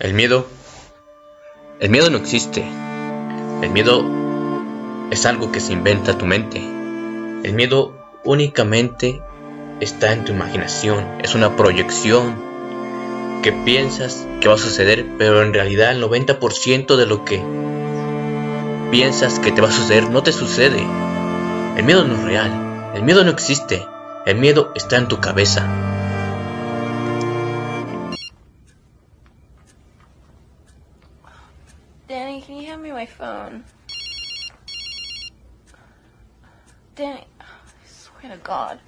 El miedo. El miedo no existe. El miedo es algo que se inventa tu mente. El miedo únicamente está en tu imaginación. Es una proyección que piensas que va a suceder, pero en realidad el 90% de lo que piensas que te va a suceder no te sucede. El miedo no es real. El miedo no existe. El miedo está en tu cabeza. Phone? Danny, I swear to God.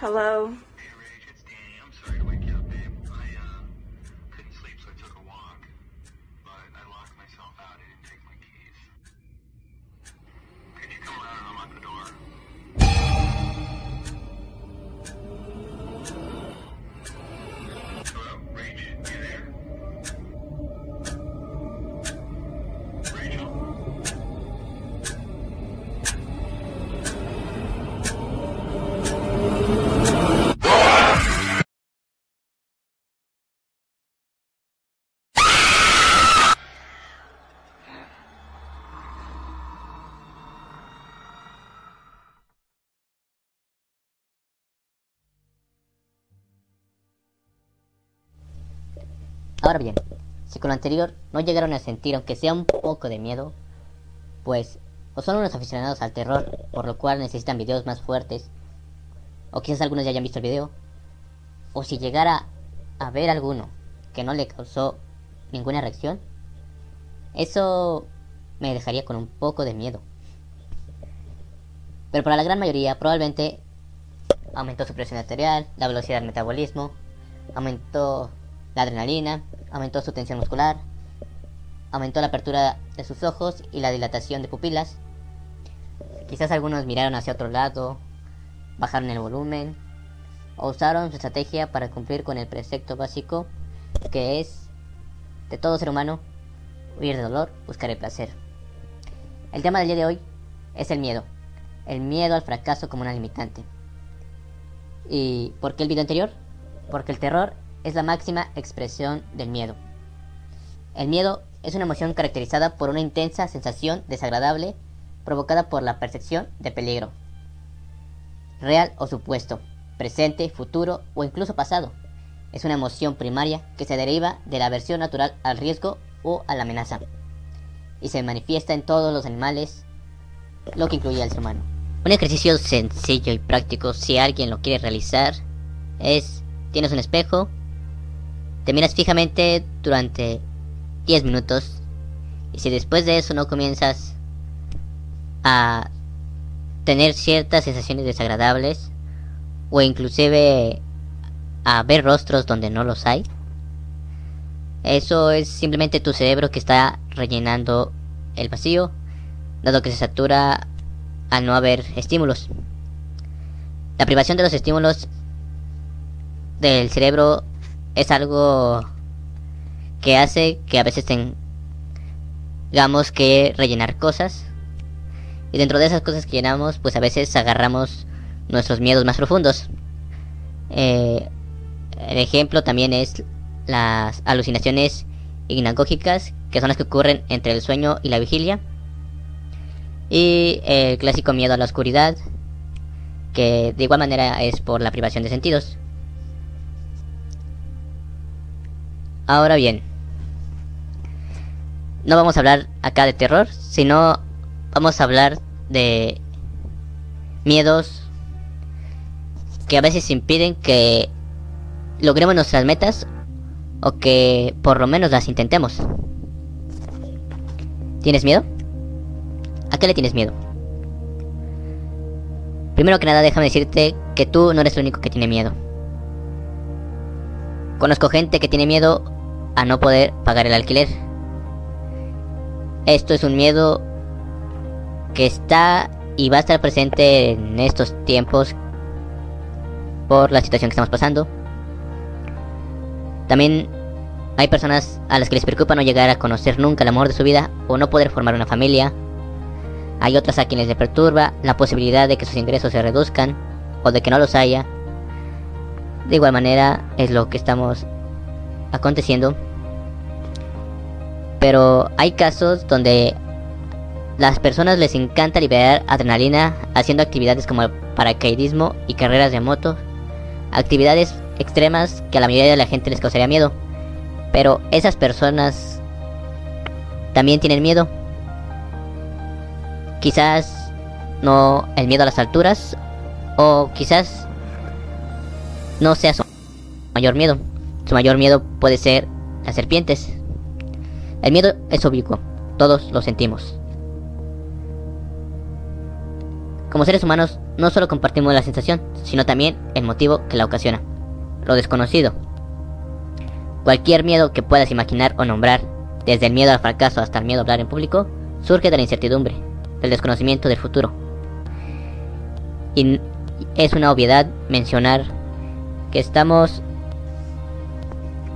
Hello? Ahora bien, si con lo anterior no llegaron a sentir aunque sea un poco de miedo, pues o son unos aficionados al terror, por lo cual necesitan videos más fuertes, o quizás algunos ya hayan visto el video, o si llegara a ver alguno que no le causó ninguna reacción, eso me dejaría con un poco de miedo. Pero para la gran mayoría probablemente aumentó su presión arterial, la velocidad del metabolismo, aumentó la adrenalina, aumentó su tensión muscular, aumentó la apertura de sus ojos y la dilatación de pupilas. Quizás algunos miraron hacia otro lado, bajaron el volumen o usaron su estrategia para cumplir con el precepto básico que es de todo ser humano huir del dolor, buscar el placer. El tema del día de hoy es el miedo, el miedo al fracaso como una limitante. ¿Y por qué el video anterior? Porque el terror es la máxima expresión del miedo. El miedo es una emoción caracterizada por una intensa sensación desagradable provocada por la percepción de peligro, real o supuesto, presente, futuro o incluso pasado. Es una emoción primaria que se deriva de la aversión natural al riesgo o a la amenaza y se manifiesta en todos los animales, lo que incluye al ser humano. Un ejercicio sencillo y práctico si alguien lo quiere realizar es tienes un espejo, te miras fijamente durante 10 minutos y si después de eso no comienzas a tener ciertas sensaciones desagradables o inclusive a ver rostros donde no los hay, eso es simplemente tu cerebro que está rellenando el vacío, dado que se satura al no haber estímulos. La privación de los estímulos del cerebro es algo que hace que a veces tengamos que rellenar cosas. Y dentro de esas cosas que llenamos, pues a veces agarramos nuestros miedos más profundos. Eh, el ejemplo también es las alucinaciones hignagógicas, que son las que ocurren entre el sueño y la vigilia. Y el clásico miedo a la oscuridad, que de igual manera es por la privación de sentidos. Ahora bien, no vamos a hablar acá de terror, sino vamos a hablar de miedos que a veces impiden que logremos nuestras metas o que por lo menos las intentemos. ¿Tienes miedo? ¿A qué le tienes miedo? Primero que nada, déjame decirte que tú no eres el único que tiene miedo. Conozco gente que tiene miedo a no poder pagar el alquiler. Esto es un miedo que está y va a estar presente en estos tiempos por la situación que estamos pasando. También hay personas a las que les preocupa no llegar a conocer nunca el amor de su vida o no poder formar una familia. Hay otras a quienes les perturba la posibilidad de que sus ingresos se reduzcan o de que no los haya. De igual manera es lo que estamos aconteciendo. Pero hay casos donde las personas les encanta liberar adrenalina haciendo actividades como el paracaidismo y carreras de moto. Actividades extremas que a la mayoría de la gente les causaría miedo. Pero esas personas también tienen miedo. Quizás no el miedo a las alturas o quizás no sea su mayor miedo. Su mayor miedo puede ser las serpientes. El miedo es ubicuo, todos lo sentimos. Como seres humanos, no solo compartimos la sensación, sino también el motivo que la ocasiona, lo desconocido. Cualquier miedo que puedas imaginar o nombrar, desde el miedo al fracaso hasta el miedo a hablar en público, surge de la incertidumbre, del desconocimiento del futuro. Y es una obviedad mencionar que estamos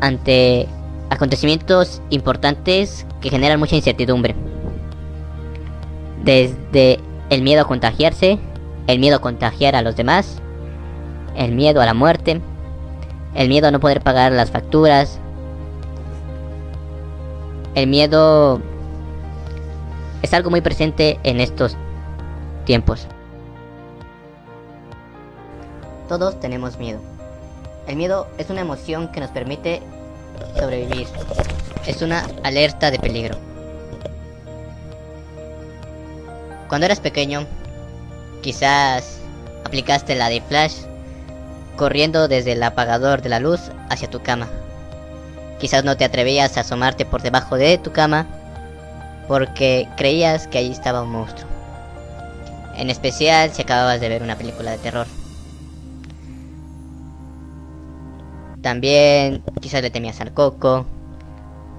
ante acontecimientos importantes que generan mucha incertidumbre. Desde el miedo a contagiarse, el miedo a contagiar a los demás, el miedo a la muerte, el miedo a no poder pagar las facturas, el miedo es algo muy presente en estos tiempos. Todos tenemos miedo. El miedo es una emoción que nos permite sobrevivir. Es una alerta de peligro. Cuando eras pequeño, quizás aplicaste la de Flash corriendo desde el apagador de la luz hacia tu cama. Quizás no te atrevías a asomarte por debajo de tu cama porque creías que allí estaba un monstruo. En especial si acababas de ver una película de terror. También quizás le temías al coco,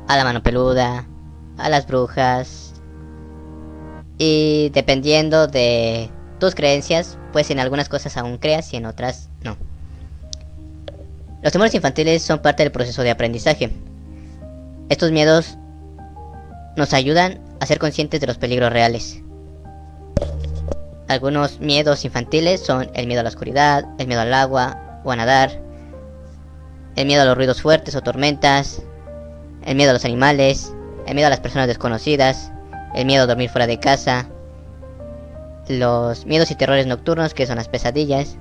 a la mano peluda, a las brujas. Y dependiendo de tus creencias, pues en algunas cosas aún creas y en otras no. Los temores infantiles son parte del proceso de aprendizaje. Estos miedos nos ayudan a ser conscientes de los peligros reales. Algunos miedos infantiles son el miedo a la oscuridad, el miedo al agua o a nadar, el miedo a los ruidos fuertes o tormentas, el miedo a los animales, el miedo a las personas desconocidas, el miedo a dormir fuera de casa, los miedos y terrores nocturnos que son las pesadillas,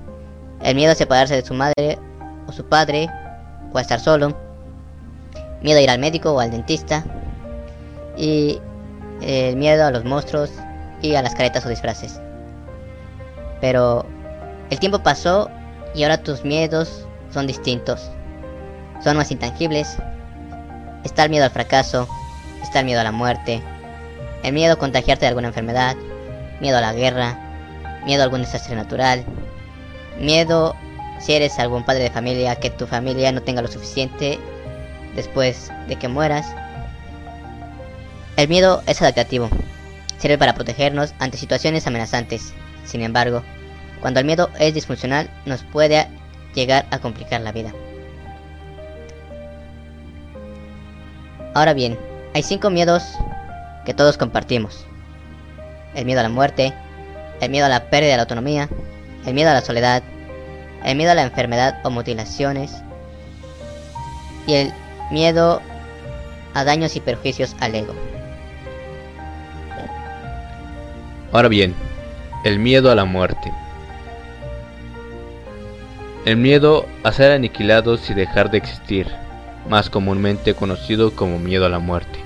el miedo a separarse de su madre o su padre o a estar solo, miedo a ir al médico o al dentista y el miedo a los monstruos y a las caretas o disfraces. Pero el tiempo pasó y ahora tus miedos son distintos son más intangibles. Está el miedo al fracaso, está el miedo a la muerte, el miedo a contagiarte de alguna enfermedad, miedo a la guerra, miedo a algún desastre natural, miedo si eres algún padre de familia que tu familia no tenga lo suficiente después de que mueras. El miedo es adaptativo, sirve para protegernos ante situaciones amenazantes. Sin embargo, cuando el miedo es disfuncional nos puede llegar a complicar la vida. Ahora bien, hay cinco miedos que todos compartimos. El miedo a la muerte, el miedo a la pérdida de la autonomía, el miedo a la soledad, el miedo a la enfermedad o mutilaciones y el miedo a daños y perjuicios al ego. Ahora bien, el miedo a la muerte. El miedo a ser aniquilados y dejar de existir más comúnmente conocido como miedo a la muerte.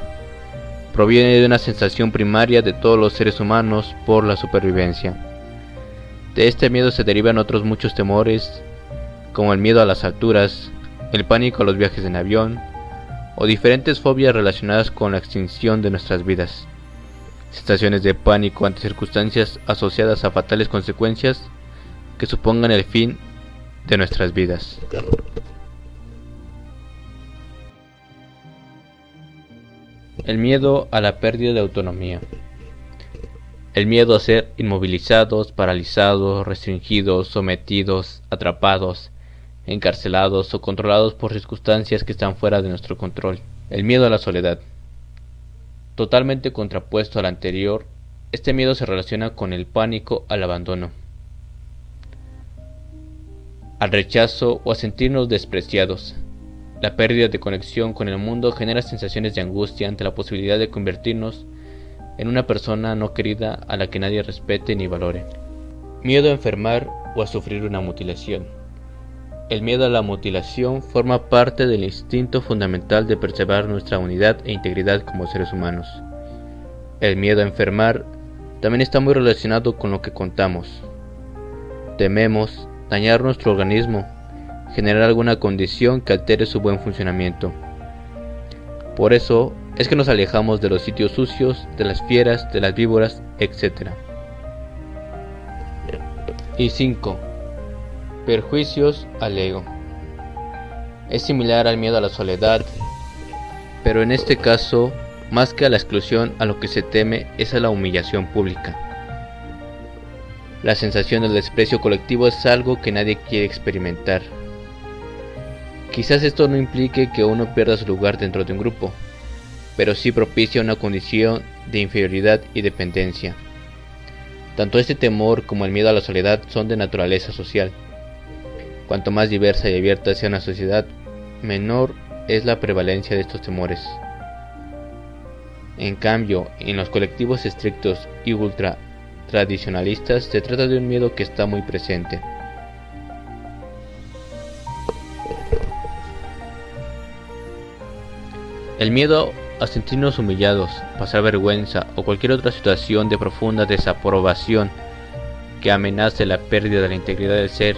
Proviene de una sensación primaria de todos los seres humanos por la supervivencia. De este miedo se derivan otros muchos temores, como el miedo a las alturas, el pánico a los viajes en avión, o diferentes fobias relacionadas con la extinción de nuestras vidas. Sensaciones de pánico ante circunstancias asociadas a fatales consecuencias que supongan el fin de nuestras vidas. El miedo a la pérdida de autonomía. El miedo a ser inmovilizados, paralizados, restringidos, sometidos, atrapados, encarcelados o controlados por circunstancias que están fuera de nuestro control. El miedo a la soledad. Totalmente contrapuesto al anterior, este miedo se relaciona con el pánico al abandono. al rechazo o a sentirnos despreciados. La pérdida de conexión con el mundo genera sensaciones de angustia ante la posibilidad de convertirnos en una persona no querida a la que nadie respete ni valore. Miedo a enfermar o a sufrir una mutilación. El miedo a la mutilación forma parte del instinto fundamental de preservar nuestra unidad e integridad como seres humanos. El miedo a enfermar también está muy relacionado con lo que contamos. Tememos dañar nuestro organismo generar alguna condición que altere su buen funcionamiento. Por eso es que nos alejamos de los sitios sucios, de las fieras, de las víboras, etc. Y 5. Perjuicios al ego. Es similar al miedo a la soledad, pero en este caso, más que a la exclusión, a lo que se teme es a la humillación pública. La sensación del desprecio colectivo es algo que nadie quiere experimentar. Quizás esto no implique que uno pierda su lugar dentro de un grupo, pero sí propicia una condición de inferioridad y dependencia. Tanto este temor como el miedo a la soledad son de naturaleza social. Cuanto más diversa y abierta sea una sociedad, menor es la prevalencia de estos temores. En cambio, en los colectivos estrictos y ultra tradicionalistas se trata de un miedo que está muy presente. El miedo a sentirnos humillados, pasar vergüenza o cualquier otra situación de profunda desaprobación que amenace la pérdida de la integridad del ser,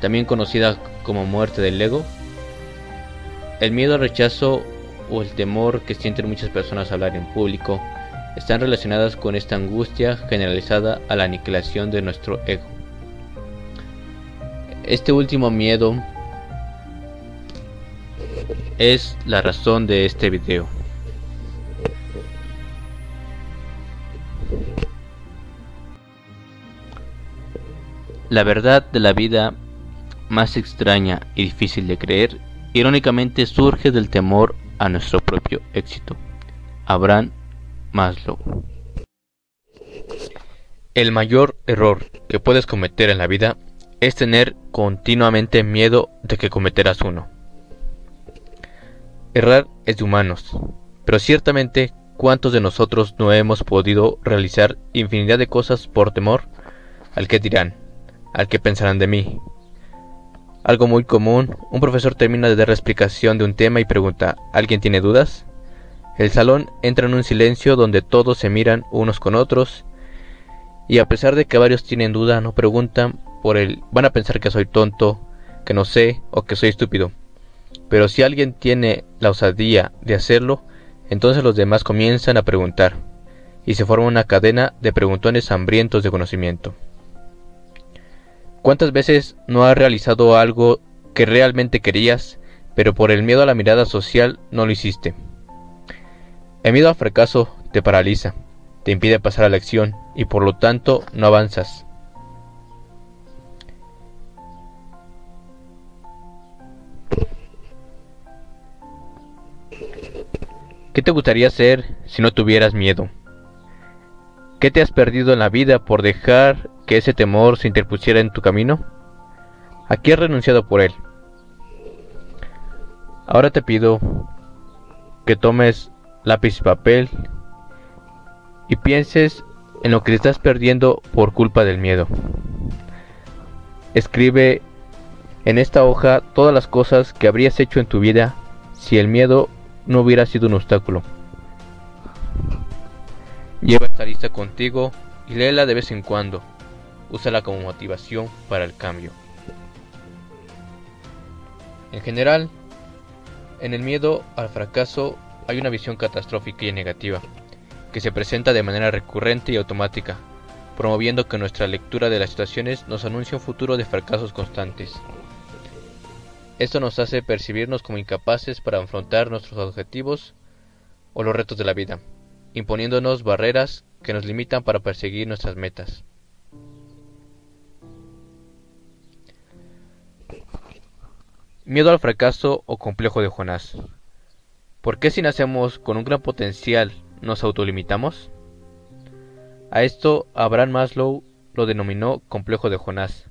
también conocida como muerte del ego. El miedo al rechazo o el temor que sienten muchas personas hablar en público están relacionadas con esta angustia generalizada a la aniquilación de nuestro ego. Este último miedo es la razón de este video. La verdad de la vida más extraña y difícil de creer, irónicamente surge del temor a nuestro propio éxito. Abraham Maslow. El mayor error que puedes cometer en la vida es tener continuamente miedo de que cometerás uno. Errar es de humanos, pero ciertamente cuántos de nosotros no hemos podido realizar infinidad de cosas por temor al que dirán, al que pensarán de mí. Algo muy común, un profesor termina de dar la explicación de un tema y pregunta, ¿alguien tiene dudas? El salón entra en un silencio donde todos se miran unos con otros y a pesar de que varios tienen duda no preguntan por él, van a pensar que soy tonto, que no sé o que soy estúpido. Pero si alguien tiene la osadía de hacerlo, entonces los demás comienzan a preguntar, y se forma una cadena de preguntones hambrientos de conocimiento. ¿Cuántas veces no has realizado algo que realmente querías, pero por el miedo a la mirada social no lo hiciste? El miedo al fracaso te paraliza, te impide pasar a la acción y por lo tanto no avanzas. ¿Qué te gustaría hacer si no tuvieras miedo? ¿Qué te has perdido en la vida por dejar que ese temor se interpusiera en tu camino? Aquí has renunciado por él. Ahora te pido que tomes lápiz y papel y pienses en lo que estás perdiendo por culpa del miedo. Escribe en esta hoja todas las cosas que habrías hecho en tu vida si el miedo no hubiera sido un obstáculo. Lleva esta lista contigo y léela de vez en cuando. Úsala como motivación para el cambio. En general, en el miedo al fracaso hay una visión catastrófica y negativa, que se presenta de manera recurrente y automática, promoviendo que nuestra lectura de las situaciones nos anuncie un futuro de fracasos constantes. Esto nos hace percibirnos como incapaces para afrontar nuestros objetivos o los retos de la vida, imponiéndonos barreras que nos limitan para perseguir nuestras metas. Miedo al fracaso o complejo de Jonás. ¿Por qué si nacemos con un gran potencial nos autolimitamos? A esto Abraham Maslow lo denominó complejo de Jonás,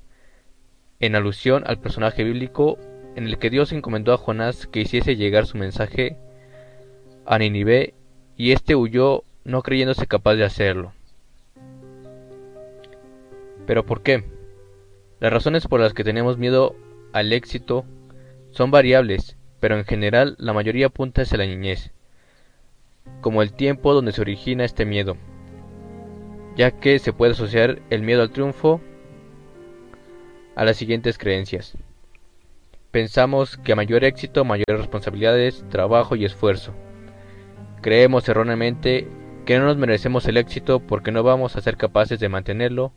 en alusión al personaje bíblico en el que Dios encomendó a Jonás que hiciese llegar su mensaje a Nínive y éste huyó no creyéndose capaz de hacerlo. ¿Pero por qué? Las razones por las que tenemos miedo al éxito son variables, pero en general la mayoría apunta hacia la niñez, como el tiempo donde se origina este miedo, ya que se puede asociar el miedo al triunfo a las siguientes creencias. Pensamos que a mayor éxito, mayores responsabilidades, trabajo y esfuerzo. Creemos erróneamente que no nos merecemos el éxito porque no vamos a ser capaces de mantenerlo,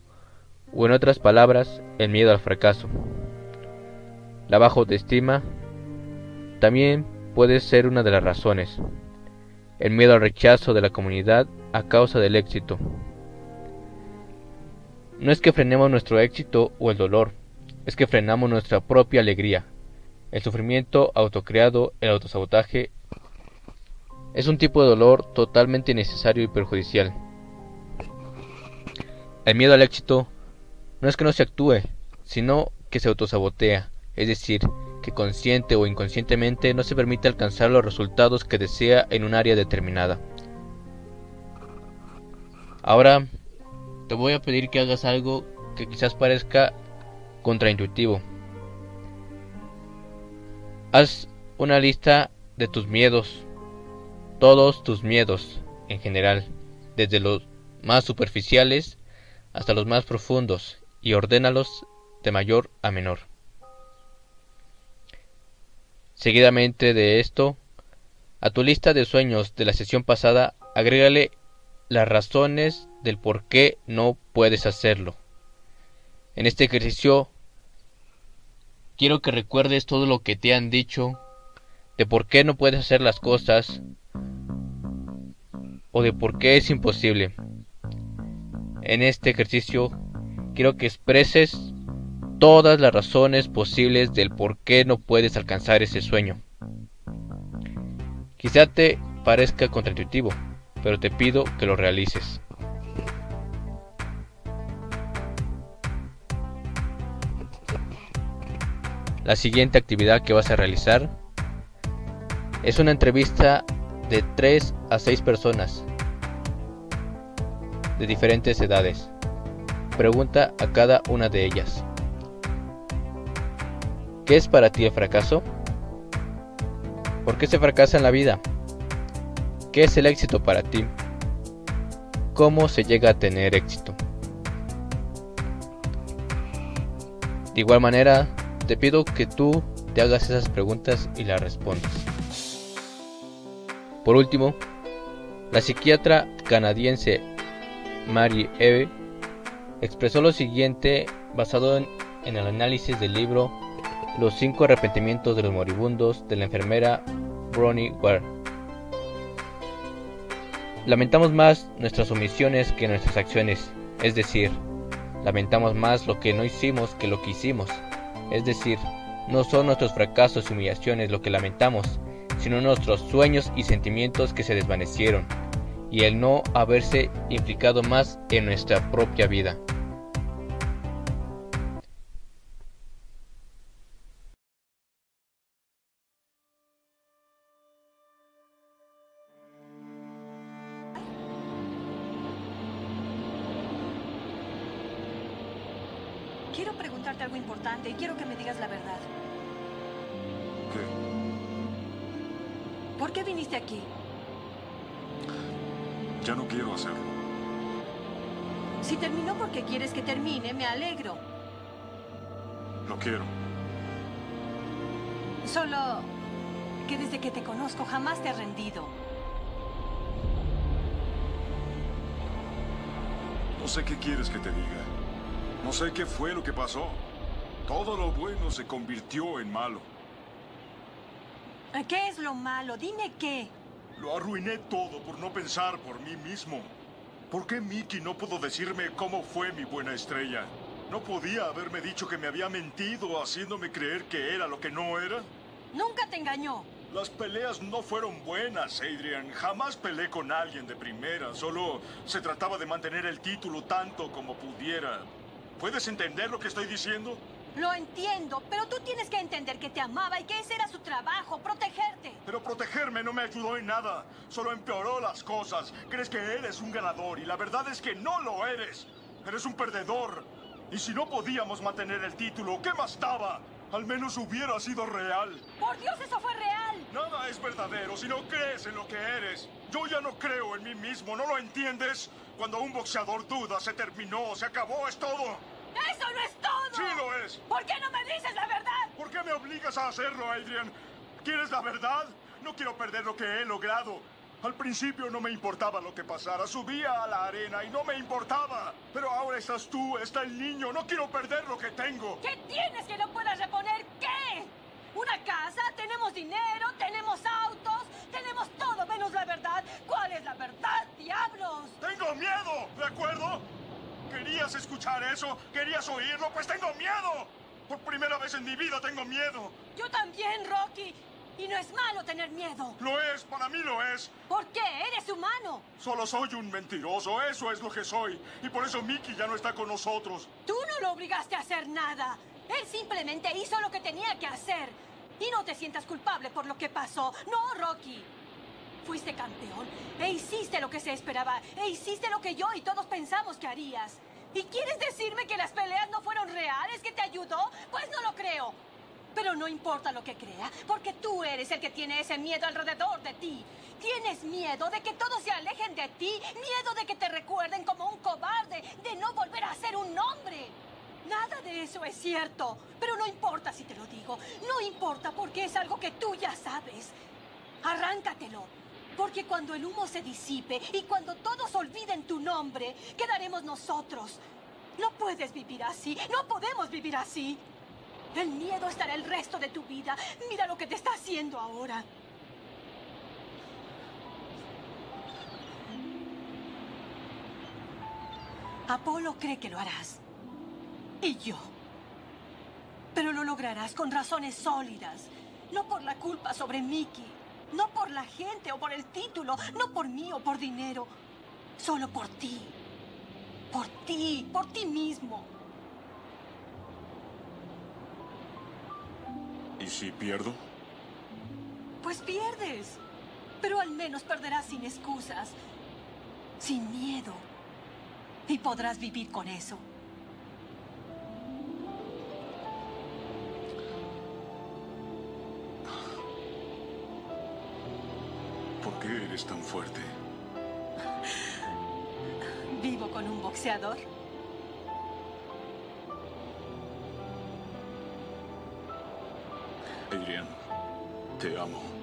o en otras palabras, el miedo al fracaso. La baja autoestima también puede ser una de las razones. El miedo al rechazo de la comunidad a causa del éxito. No es que frenemos nuestro éxito o el dolor, es que frenamos nuestra propia alegría. El sufrimiento autocreado, el autosabotaje, es un tipo de dolor totalmente innecesario y perjudicial. El miedo al éxito no es que no se actúe, sino que se autosabotea, es decir, que consciente o inconscientemente no se permite alcanzar los resultados que desea en un área determinada. Ahora te voy a pedir que hagas algo que quizás parezca contraintuitivo. Haz una lista de tus miedos, todos tus miedos en general, desde los más superficiales hasta los más profundos, y ordénalos de mayor a menor. Seguidamente de esto, a tu lista de sueños de la sesión pasada, agrégale las razones del por qué no puedes hacerlo. En este ejercicio quiero que recuerdes todo lo que te han dicho de por qué no puedes hacer las cosas o de por qué es imposible. En este ejercicio quiero que expreses todas las razones posibles del por qué no puedes alcanzar ese sueño. Quizá te parezca contraintuitivo, pero te pido que lo realices. La siguiente actividad que vas a realizar es una entrevista de 3 a 6 personas de diferentes edades. Pregunta a cada una de ellas. ¿Qué es para ti el fracaso? ¿Por qué se fracasa en la vida? ¿Qué es el éxito para ti? ¿Cómo se llega a tener éxito? De igual manera, te pido que tú te hagas esas preguntas y las respondas. Por último, la psiquiatra canadiense Mary Eve expresó lo siguiente basado en, el análisis del libro Los cinco arrepentimientos de los moribundos de la enfermera Bronnie Ware. Lamentamos más nuestras omisiones que nuestras acciones, es decir, lamentamos más lo que no hicimos que lo que hicimos. Es decir, no son nuestros fracasos y humillaciones lo que lamentamos, sino nuestros sueños y sentimientos que se desvanecieron, y el no haberse implicado más en nuestra propia vida. Quiero preguntarte algo importante y quiero que me digas la verdad. ¿Qué? ¿Por qué viniste aquí? Ya no quiero hacerlo. Si terminó porque quieres que termine, me alegro. Lo quiero. Solo que desde que te conozco jamás te has rendido. No sé qué quieres que te diga. No sé qué fue lo que pasó. Todo lo bueno se convirtió en malo. ¿Qué es lo malo? Dime qué. Lo arruiné todo por no pensar por mí mismo. ¿Por qué Mickey no pudo decirme cómo fue mi buena estrella? ¿No podía haberme dicho que me había mentido haciéndome creer que era lo que no era? Nunca te engañó. Las peleas no fueron buenas, Adrian. Jamás peleé con alguien de primera. Solo se trataba de mantener el título tanto como pudiera. ¿Puedes entender lo que estoy diciendo? Lo entiendo, pero tú tienes que entender que te amaba y que ese era su trabajo, protegerte. Pero protegerme no me ayudó en nada. Solo empeoró las cosas. Crees que eres un ganador y la verdad es que no lo eres. Eres un perdedor. Y si no podíamos mantener el título, ¿qué más daba? Al menos hubiera sido real. Por Dios, eso fue real. Nada es verdadero si no crees en lo que eres. Yo ya no creo en mí mismo, ¿no lo entiendes? Cuando un boxeador duda, se terminó, se acabó, es todo. ¡Eso no es todo! Sí lo es. ¿Por qué no me dices la verdad? ¿Por qué me obligas a hacerlo, Adrian? ¿Quieres la verdad? No quiero perder lo que he logrado. Al principio no me importaba lo que pasara. Subía a la arena y no me importaba. Pero ahora estás tú, está el niño. No quiero perder lo que tengo. ¿Qué tienes que no puedas reponer? ¿Qué? ¿Una casa? ¿Tenemos dinero? ¿Tenemos autos? ¿Tenemos todo menos la verdad? ¿Cuál es la verdad, diablos? Tengo miedo, ¿de acuerdo? ¿Querías escuchar eso? ¿Querías oírlo? Pues tengo miedo. Por primera vez en mi vida tengo miedo. Yo también, Rocky. Y no es malo tener miedo. Lo es, para mí lo es. ¿Por qué? Eres humano. Solo soy un mentiroso, eso es lo que soy. Y por eso Mickey ya no está con nosotros. Tú no lo obligaste a hacer nada. Él simplemente hizo lo que tenía que hacer. Y no te sientas culpable por lo que pasó. No, Rocky. Fuiste campeón e hiciste lo que se esperaba. E hiciste lo que yo y todos pensamos que harías. ¿Y quieres decirme que las peleas no fueron reales, que te ayudó? Pues no lo creo. Pero no importa lo que crea, porque tú eres el que tiene ese miedo alrededor de ti. Tienes miedo de que todos se alejen de ti, miedo de que te recuerden como un cobarde, de no volver a ser un hombre. Nada de eso es cierto, pero no importa si te lo digo, no importa porque es algo que tú ya sabes. Arráncatelo, porque cuando el humo se disipe y cuando todos olviden tu nombre, quedaremos nosotros. No puedes vivir así, no podemos vivir así. El miedo estará el resto de tu vida. Mira lo que te está haciendo ahora. Apolo cree que lo harás. Y yo. Pero lo lograrás con razones sólidas. No por la culpa sobre Mickey. No por la gente o por el título. No por mí o por dinero. Solo por ti. Por ti. Por ti mismo. ¿Y si pierdo? Pues pierdes. Pero al menos perderás sin excusas. Sin miedo. Y podrás vivir con eso. Eres tan fuerte? Vivo con un boxeador. Adrian, te amo. Te amo.